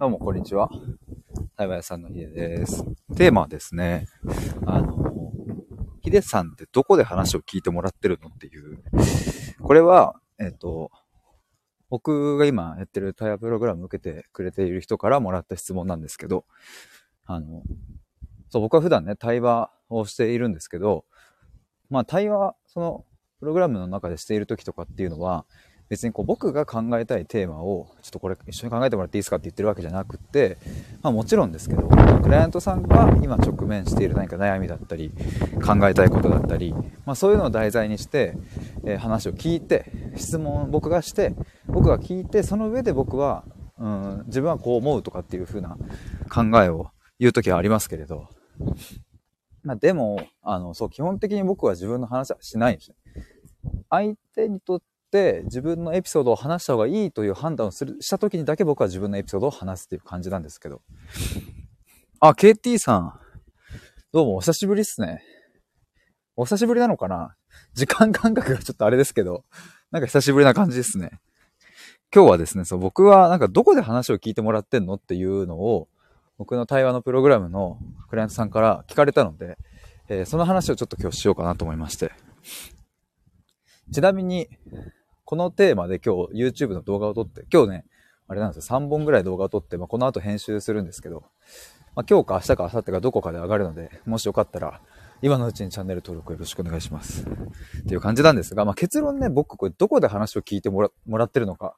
どうも、こんにちは。台湾屋さんのヒデです。テーマはですね、あの、ヒデさんってどこで話を聞いてもらってるのっていう。これは、えっ、と、僕が今やってる対話プログラム受けてくれている人からもらった質問なんですけど、あの、そう、僕は普段ね、対話をしているんですけど、まあ対話、その、プログラムの中でしている時とかっていうのは、別にこう僕が考えたいテーマをちょっとこれ一緒に考えてもらっていいですかって言ってるわけじゃなくて、まあもちろんですけど、クライアントさんが今直面している何か悩みだったり、考えたいことだったり、まあそういうのを題材にして、えー話を聞いて、質問を僕がして、僕が聞いて、その上で僕は、うん、自分はこう思うとかっていう風な考えを言う時はありますけれど、まあでも、あの、そう、基本的に僕は自分の話はしないんですね。相手にとって自分のエピソードを話した方がいいという判断をする、した時にだけ僕は自分のエピソードを話すっていう感じなんですけど。あ、KT さん。どうもお久しぶりっすね。お久しぶりなのかな？時間感覚がちょっとあれですけど、なんか久しぶりな感じですね。今日はですね、そう、僕はなんかどこで話を聞いてもらってんのっていうのを、僕の対話のプログラムのクライアントさんから聞かれたので、えーその話をちょっと今日しようかなと思いまして。ちなみに、このテーマで今日 YouTube の動画を撮って、今日ね、あれなんですよ、3本ぐらい動画を撮って、まあ、この後編集するんですけど、まあ、今日か明日か明後日かどこかで上がるので、もしよかったら、今のうちにチャンネル登録よろしくお願いします。っていう感じなんですが、まあ、結論ね、僕これどこで話を聞いてもらもらってるのか。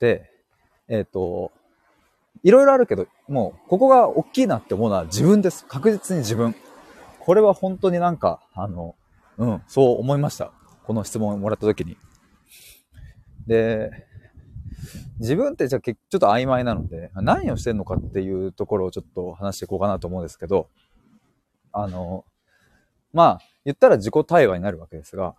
で、えっ、と、いろいろあるけど、もう、ここが大きいなって思うのは自分です。確実に自分。これは本当になんか、あの、うん、そう思いました。この質問をもらった時に。で、自分ってじゃあちょっと曖昧なので、何をしてんのかっていうところをちょっと話していこうかなと思うんですけど、あの、まあ、言ったら自己対話になるわけですが、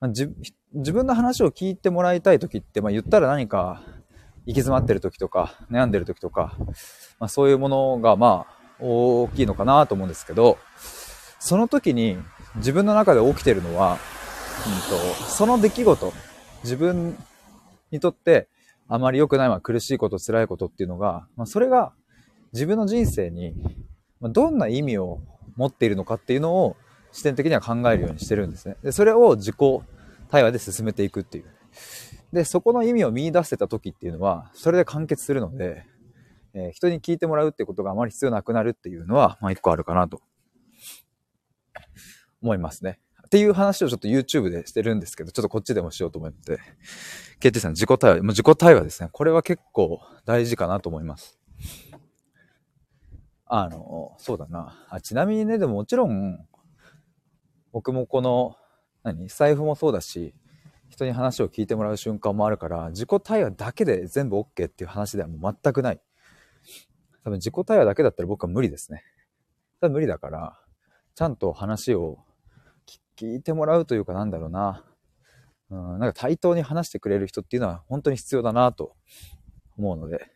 自分の話を聞いてもらいたい時って、まあ言ったら何か行き詰まってる時とか、悩んでる時とか、まあそういうものがまあ大きいのかなと思うんですけど、その時に自分の中で起きてるのは、うんと、その出来事、自分にとってあまり良くない、まあ、苦しいこと、辛いことっていうのが、まあ、それが自分の人生にどんな意味を持っているのかっていうのを視点的には考えるようにしてるんですね。で、それを自己対話で進めていくっていう。で、そこの意味を見出せた時っていうのは、それで完結するので、えー人に聞いてもらうってことがあまり必要なくなるっていうのは、まあ一個あるかなと思いますね。っていう話をちょっと YouTube でしてるんですけど、ちょっとこっちでもしようと思って。KT さん、自己対話、もう自己対話ですね。これは結構大事かなと思います。あの、そうだな。あちなみにね、でももちろん、僕もこの、何財布もそうだし、人に話を聞いてもらう瞬間もあるから、自己対話だけで全部 OK っていう話ではもう全くない。多分自己対話だけだったら僕は無理ですね。多分無理だから、ちゃんと話を聞いてもらうというかなんだろうな。うん、なんか対等に話してくれる人っていうのは本当に必要だなと思うので。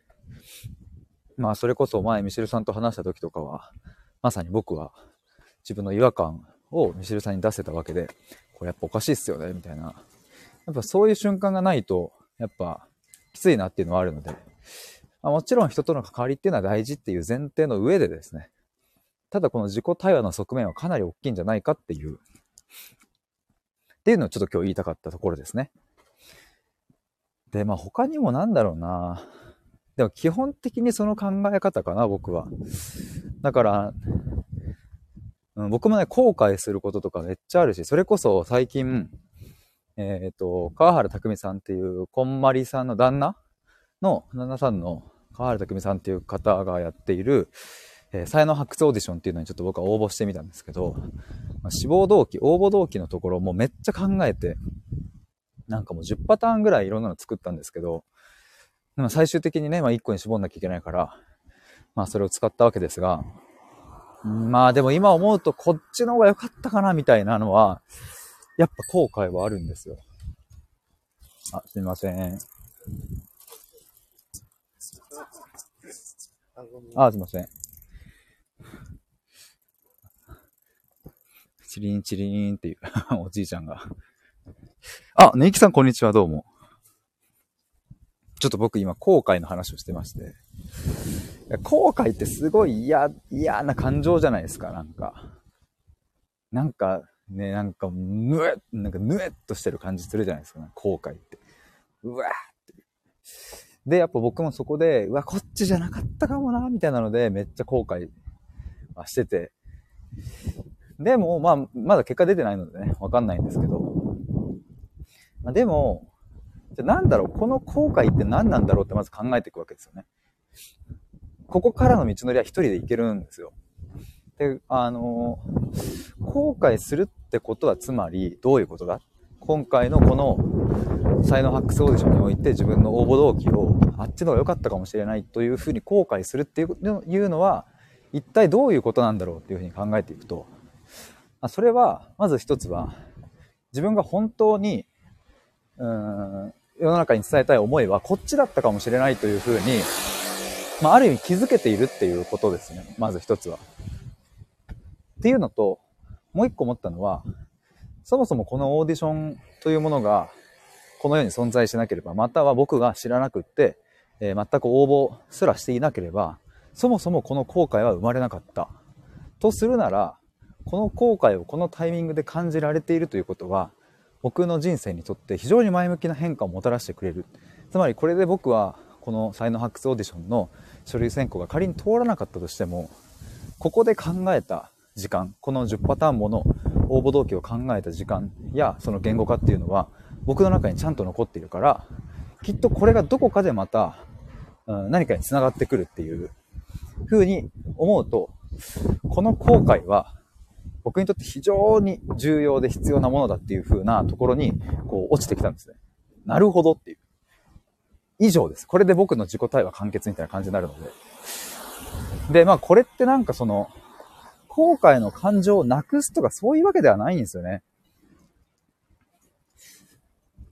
まあそれこそ前ミシェルさんと話した時とかは、まさに僕は自分の違和感をミシェルさんに出せたわけで、これやっぱおかしいっすよね、みたいな。やっぱそういう瞬間がないと、やっぱきついなっていうのはあるので、まあ、もちろん人との関わりっていうのは大事っていう前提の上でですね、ただこの自己対話の側面はかなり大きいんじゃないかっていう、っていうのをちょっと今日言いたかったところですね。で、まあ他にもなんだろうな。でも基本的にその考え方かな、僕は。だから、うん、僕もね、後悔することとかめっちゃあるし、それこそ最近、えっ、と、川原拓さんっていう、こんまりさんの旦那の、旦那さんの川原拓さんっていう方がやっている、えー才能発掘オーディションっていうのにちょっと僕は応募してみたんですけど、まあ志望動機、応募動機のところもめっちゃ考えて、なんかもう10パターンぐらいいろんなの作ったんですけど、でも最終的にね、まあ1個に絞んなきゃいけないから、まあそれを使ったわけですが、まあでも今思うとこっちの方が良かったかなみたいなのは、やっぱ後悔はあるんですよ。あ、すみません。あ、すみません。チリンチリンっていう おじいちゃんが。あ、ネイキさんこんにちは、どうも。ちょっと僕今後悔の話をしてまして、後悔ってすごい嫌、嫌な感情じゃないですか、なんか。なんか、ね、なんか、ぬえなんかぬえっとしてる感じするじゃないですか、後悔って。うわーって。で、やっぱ僕もそこで、うわ、こっちじゃなかったかもな、みたいなので、めっちゃ後悔はしてて。でも、まあ、まだ結果出てないのでね、わかんないんですけど。まあ、でも、じゃなんだろう、この後悔って何なんだろうってまず考えていくわけですよね。ここからの道のりは一人で行けるんですよ。で、あの後悔するってことはつまりどういうことだ？今回のこの才能発掘オーディションにおいて自分の応募動機をあっちの方が良かったかもしれないというふうに後悔するっていうのは一体どういうことなんだろうっていうふうに考えていくとあそれはまず一つは自分が本当にうん世の中に伝えたい思いはこっちだったかもしれないというふうに、まあ、ある意味気づけているっていうことですね。まず一つは。っていうのと、もう一個思ったのは、そもそもこのオーディションというものが、この世に存在しなければ、または僕が知らなくって、えー、全く応募すらしていなければ、そもそもこの後悔は生まれなかった。とするなら、この後悔をこのタイミングで感じられているということは、僕の人生にとって非常に前向きな変化をもたらしてくれる。つまりこれで僕はこの才能発掘オーディションの書類選考が仮に通らなかったとしても、ここで考えた時間、この10パターンもの応募動機を考えた時間やその言語化っていうのは僕の中にちゃんと残っているから、きっとこれがどこかでまた、何かに繋がってくるっていう風に思うと、この後悔は僕にとって非常に重要で必要なものだっていう風なところに、こう、落ちてきたんですね。なるほどっていう。以上です。これで僕の自己対話完結みたいな感じになるので。で、まあこれってなんかその、後悔の感情をなくすとかそういうわけではないんですよね。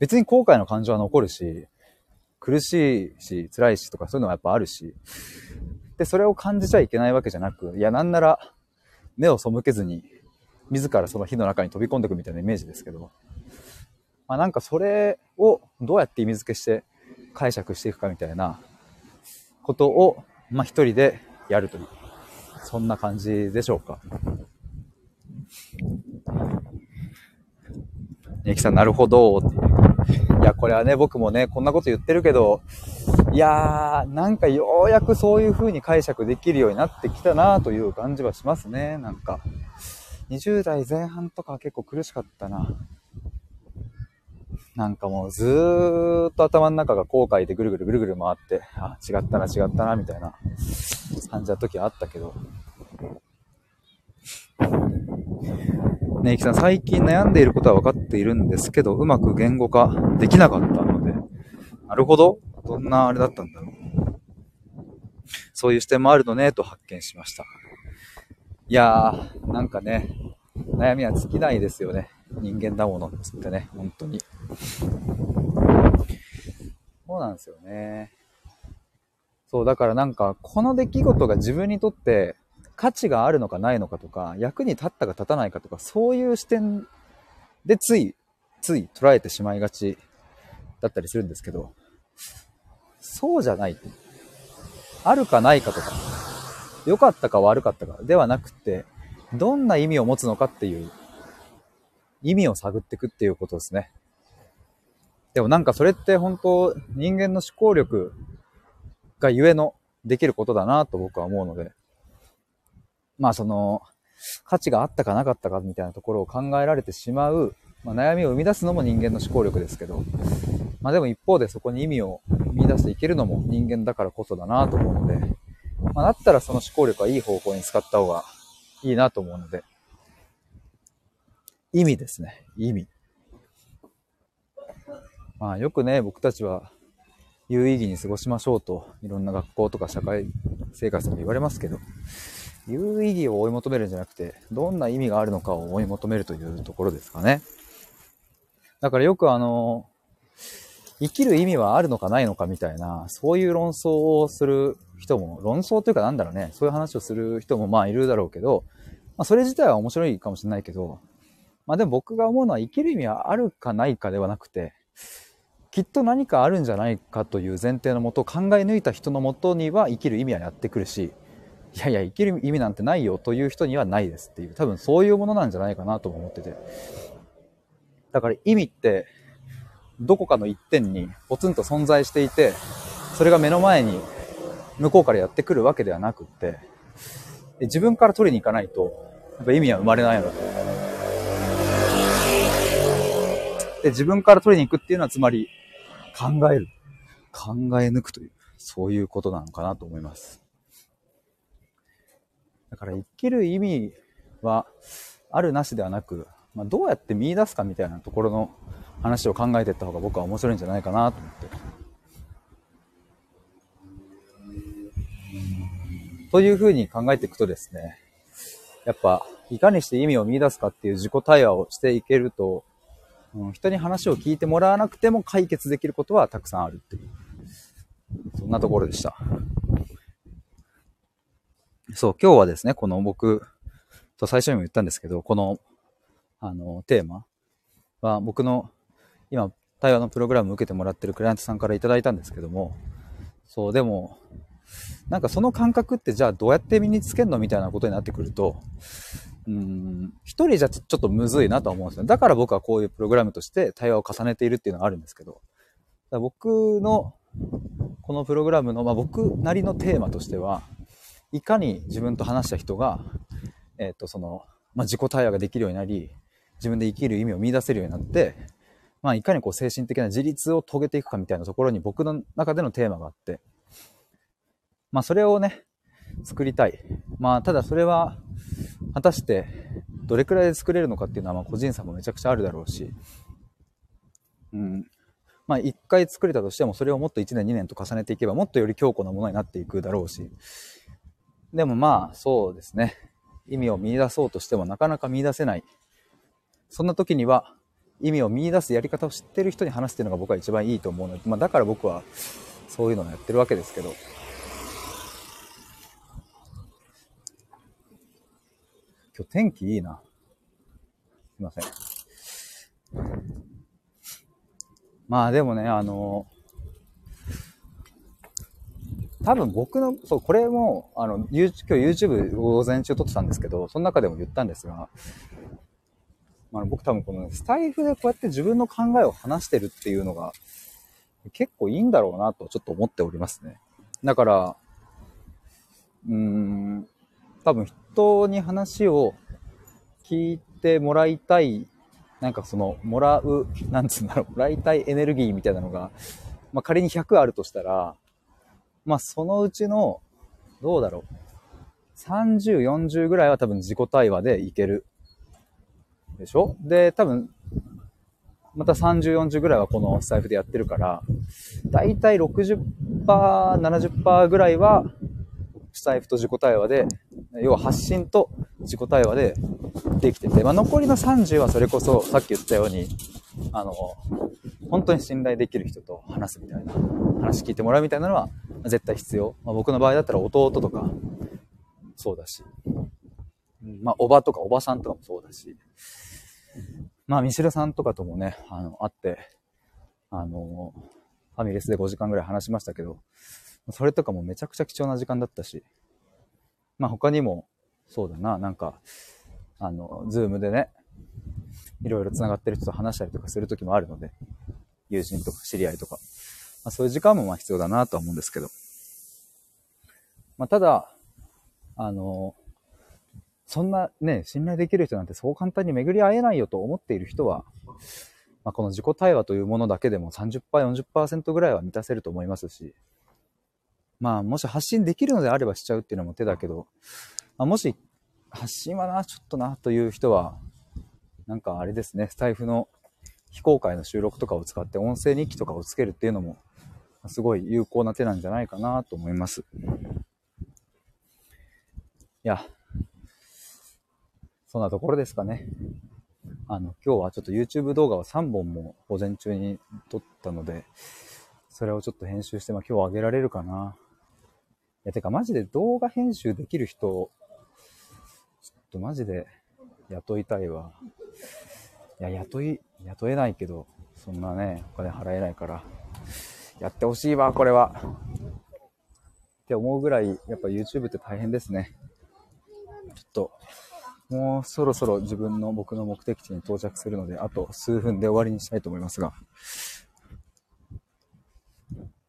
別に後悔の感情は残るし、苦しいし、辛いしとかそういうのはやっぱあるし、で、それを感じちゃいけないわけじゃなく、いや、なんなら目を背けずに自らその火の中に飛び込んでいくみたいなイメージですけど、まあ、なんかそれをどうやって意味付けして解釈していくかみたいなことを、まあ、一人でやるという、そんな感じでしょうか。ねきさん、なるほど、っていう。いや、これはね、僕もね、こんなこと言ってるけど、いやー、なんかようやくそういう風に解釈できるようになってきたなという感じはしますね、なんか。20代前半とか結構苦しかったな。なんかもうずーっと頭の中が後悔でぐるぐるぐるぐる回って、あ、違ったな、違ったな、みたいな感じた時はあったけど。ねえ、きさん、最近悩んでいることは分かっているんですけど、うまく言語化できなかったので、なるほど。どんなあれだったんだろう。そういう視点もあるのね、と発見しました。いやー、なんかね、悩みは尽きないですよね。人間だものっつってね、本当に。そうなんですよね。そう、だからなんか、この出来事が自分にとって価値があるのかないのかとか、役に立ったか立たないかとか、そういう視点でつい、つい捉えてしまいがちだったりするんですけど、そうじゃない。あるかないかとか、良かったか悪かったかではなくて、どんな意味を持つのかっていう、意味を探っていくっていうことですね。でもなんかそれって本当人間の思考力がゆえのできることだなと僕は思うので、まあその、価値があったかなかったかみたいなところを考えられてしまう、まあ、悩みを生み出すのも人間の思考力ですけど、まあでも一方でそこに意味を見出していけるのも人間だからこそだなと思うので、まあ、だったらその思考力はいい方向に使った方がいいなと思うので、意味ですね。意味。まあよくね、僕たちは有意義に過ごしましょうと、いろんな学校とか社会生活で言われますけど、有意義を追い求めるんじゃなくて、どんな意味があるのかを追い求めるというところですかね。だからよくあの、生きる意味はあるのかないのかみたいな、そういう論争をする人も、論争というかなんだろうね、そういう話をする人もまあいるだろうけど、まあそれ自体は面白いかもしれないけど、まあでも僕が思うのは生きる意味はあるかないかではなくて、きっと何かあるんじゃないかという前提のもと考え抜いた人のもとには生きる意味はやってくるしいやいや生きる意味なんてないよという人にはないですっていう多分そういうものなんじゃないかなとも思ってて。だから意味ってどこかの一点にポツンと存在していてそれが目の前に向こうからやってくるわけではなくって自分から取りに行かないとやっぱ意味は生まれないのでで自分から取りに行くっていうのはつまり考える。考え抜くというそういうことなのかなと思います。だから生きる意味はあるなしではなく、まあ、どうやって見出すかみたいなところの話を考えていった方が僕は面白いんじゃないかなと思って。というふうに考えていくとですね、やっぱ、いかにして意味を見出すかっていう自己対話をしていけると、人に話を聞いてもらわなくても解決できることはたくさんあるっていう、そんなところでした。そう、今日はですね、この僕と最初にも言ったんですけど、この、あの、テーマは僕の今、対話のプログラムを受けてもらってるクライアントさんからいただいたんですけども、そう、でも、なんかその感覚ってじゃあどうやって身につけるのみたいなことになってくると、うん、一人じゃちょっとむずいなとは思うんですよ。だから僕はこういうプログラムとして対話を重ねているっていうのがあるんですけど、僕のこのプログラムの、まあ、僕なりのテーマとしては、いかに自分と話した人が、えっ、ー、と、その、まあ、自己対話ができるようになり、自分で生きる意味を見出せるようになって、まあ、いかにこう精神的な自立を遂げていくかみたいなところに僕の中でのテーマがあって、まあ、それをね、作りたい。まあ、ただそれは、果たして、どれくらいで作れるのかっていうのは、まあ、個人差もめちゃくちゃあるだろうし、うん。まあ、一回作れたとしても、それをもっと1年、2年と重ねていけば、もっとより強固なものになっていくだろうし、でもまあ、そうですね。意味を見出そうとしてもなかなか見出せない。そんな時には、意味を見出すやり方を知ってる人に話すっていうのが僕は一番いいと思うので、まあ、だから僕はそういうのをやってるわけですけど。今日天気いいな。すいません。まあでもね、あの多分僕の、そう、これも、あの、今日 YouTube 午前中撮ってたんですけど、その中でも言ったんですが、まあ、僕多分このスタイフでこうやって自分の考えを話してるっていうのが結構いいんだろうなとちょっと思っておりますね。だから、うーん、多分人に話を聞いてもらいたい、なんかその、もらう、なんつうんだろう、もらいたいエネルギーみたいなのが、まあ仮に100あるとしたら、まあ、そのうちの、どうだろう。30、40ぐらいは多分自己対話でいける。でしょ？で、多分、また30、40ぐらいはこの財布でやってるから、だいたい60%、70%ぐらいは、スタイフと自己対話で、要は発信と自己対話でできてて、まあ、残りの30はそれこそさっき言ったように、あの、本当に信頼できる人と話すみたいな、話聞いてもらうみたいなのは絶対必要。まあ、僕の場合だったら弟とか、そうだし、まあ、おばとかおばさんとかもそうだし、まあ、ミシルさんとかともね、あの、会って、あの、ファミレスで5時間ぐらい話しましたけど、それとかもめちゃくちゃ貴重な時間だったし、まあ他にも、そうだな、なんか、あの、ズームでね、いろいろ繋がってる人と話したりとかする時もあるので、友人とか知り合いとか、まあ、そういう時間もまあ必要だなとは思うんですけど。まあ、ただ、あの、そんなね、信頼できる人なんてそう簡単に巡り会えないよと思っている人は、まあ、この自己対話というものだけでも30%、40%ぐらいは満たせると思いますし、まあ、もし発信できるのであればしちゃうっていうのも手だけど、まあ、もし発信はな、ちょっとな、という人は、なんかあれですね、スタイフの非公開の収録とかを使って音声日記とかをつけるっていうのも、すごい有効な手なんじゃないかなと思います。いや、そんなところですかね。あの、今日はちょっと YouTube 動画を3本も午前中に撮ったので、それをちょっと編集して、まあ今日上げられるかな。いや、てかマジで動画編集できる人、ちょっとマジで雇いたいわ。いや、雇い、雇えないけど、そんなね、お金払えないから、やってほしいわ、これは。って思うぐらい、やっぱ YouTube って大変ですね。ちょっと、もうそろそろ自分の僕の目的地に到着するので、あと数分で終わりにしたいと思いますが。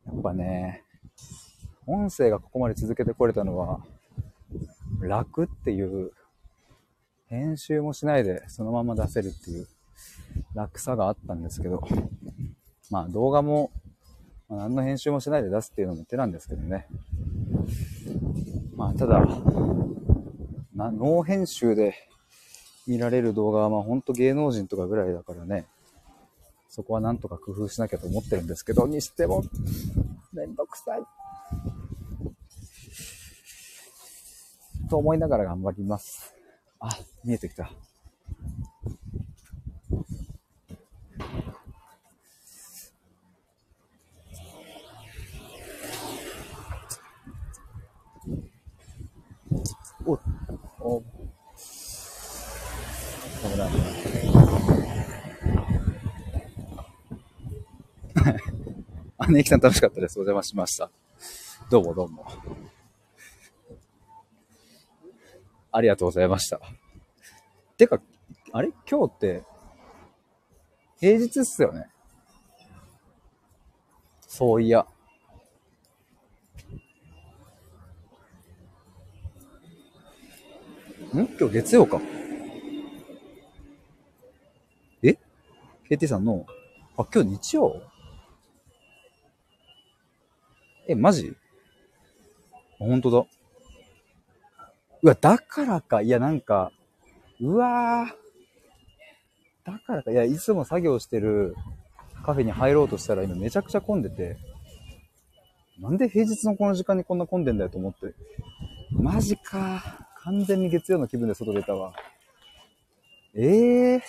やっぱね、音声がここまで続けてこれたのは、楽っていう、編集もしないでそのまま出せるっていう楽さがあったんですけど、まあ動画も、まあ、何の編集もしないで出すっていうのも手なんですけどね。まあただ、なノー編集で見られる動画はまあほんと芸能人とかぐらいだからね、そこはなんとか工夫しなきゃと思ってるんですけど、にしても、めんどくさい。と思いながら頑張ります。あ、見えてきた。あ、ねきさん楽しかったです。お邪魔しました。どうもどうも。ありがとうございました。てか、あれ？今日って、平日っすよね。そういや。ん？今日月曜か。え ?KT さんの、あ、今日日曜？え、マジ？あ、ほんとだ。うわ、だからか。いや、なんか、うわー。だからか。いや、いつも作業してるカフェに入ろうとしたら今めちゃくちゃ混んでて、なんで平日のこの時間にこんな混んでんだよと思って。マジか。完全に月曜の気分で外出たわ。ええー、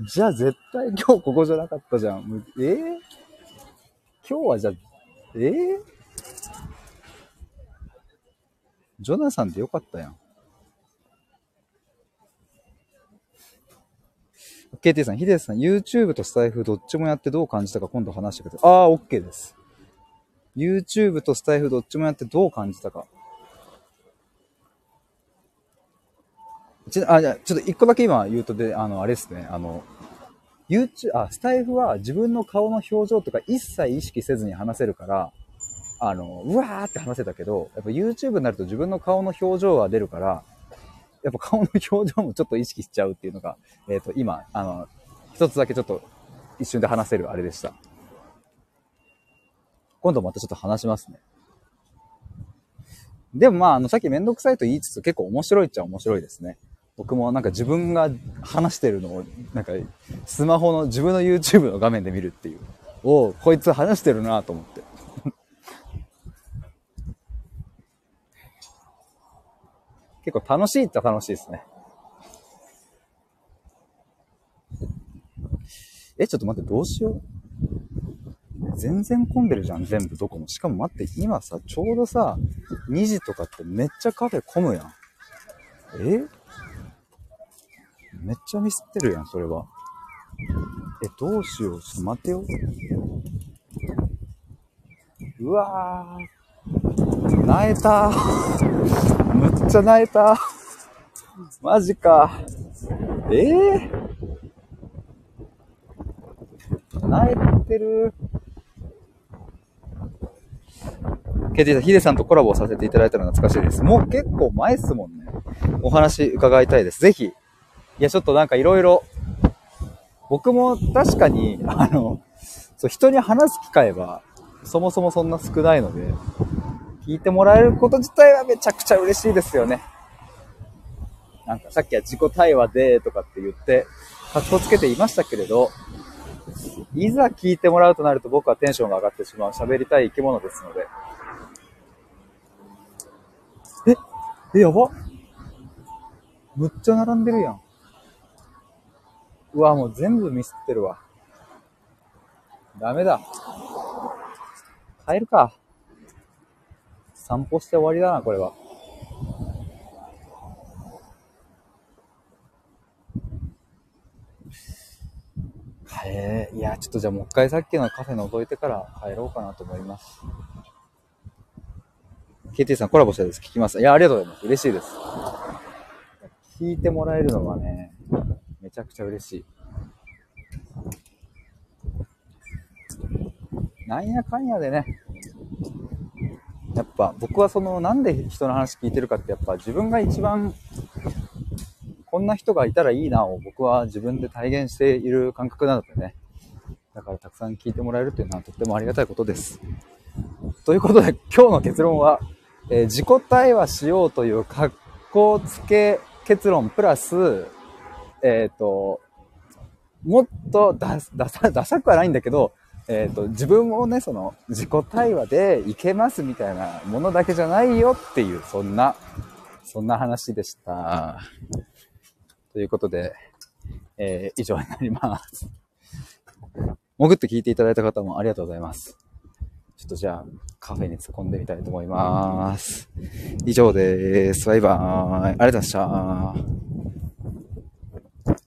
じゃあ絶対今日ここじゃなかったじゃん。ええー、今日はじゃあ、ええー？ジョナサンでよかったやん。KT さん、ヒデさん、YouTube とスタイフどっちもやってどう感じたか今度話してください。ああ、OK です。YouTube とスタイフどっちもやってどう感じたか。ちあ、じゃちょっと一個だけ今言うとで、あの、あれですね、あの、YouTube、あ、スタイフは自分の顔の表情とか一切意識せずに話せるから、あの、うわーって話せたけど、やっぱ YouTube になると自分の顔の表情が出るから、やっぱ顔の表情もちょっと意識しちゃうっていうのが、えっ、ー、と、今、あの、一つだけちょっと一瞬で話せるあれでした。今度またちょっと話しますね。でもまあ、あの、さっきめんどくさいと言いつつ結構面白いっちゃ面白いですね。僕もなんか自分が話してるのを、なんかスマホの自分の YouTube の画面で見るっていう。おこいつ話してるなと思って。結構楽しいっちゃ楽しいですね。え、ちょっと待って、どうしよう。全然混んでるじゃん、全部どこも。しかも待って、今さ、ちょうどさ、2時とかってめっちゃカフェ混むやん。え？めっちゃミスってるやん、それは。え、どうしよう。ちょっと待てよ。うわー。泣えたむっちゃ泣いた。マジか。ええー、泣いてる。ケティさん、ヒデさんとコラボさせていただいたの懐かしいです。もう結構前っすもんね。お話伺いたいです。ぜひ。いや、ちょっとなんかいろいろ、僕も確かに、あの、そう、人に話す機会は、そもそもそんな少ないので、聞いてもらえること自体はめちゃくちゃ嬉しいですよね。なんかさっきは自己対話でとかって言って、格好つけていましたけれど、いざ聞いてもらうとなると僕はテンションが上がってしまう喋りたい生き物ですので。ええ、やばむっちゃ並んでるやん。うわ、もう全部ミスってるわ。ダメだ。帰るか。散歩して終わりだな、これは。へえ、いやや、ちょっとじゃあもう一回さっきのカフェ覗いてから帰ろうかなと思います。KT さんコラボしたいです。聞きます。いや、ありがとうございます。嬉しいです。聞いてもらえるのはね、めちゃくちゃ嬉しい。なんやかんやでね、やっぱ僕はそのなんで人の話聞いてるかってやっぱ自分が一番こんな人がいたらいいなを僕は自分で体現している感覚なのでね。だからたくさん聞いてもらえるっていうのはとってもありがたいことです。ということで今日の結論は、えー、自己対話しようという格好つけ結論プラス、えっ、ー、と、もっとダサ、ダサくはないんだけど、えっ、ー、と、自分もね、その、自己対話でいけますみたいなものだけじゃないよっていう、そんな、そんな話でした。ということで、えー、以上になります。潜って聞いていただいた方もありがとうございます。ちょっとじゃあ、カフェに突っ込んでみたいと思います。以上です。バイバーイ。ありがとうございました。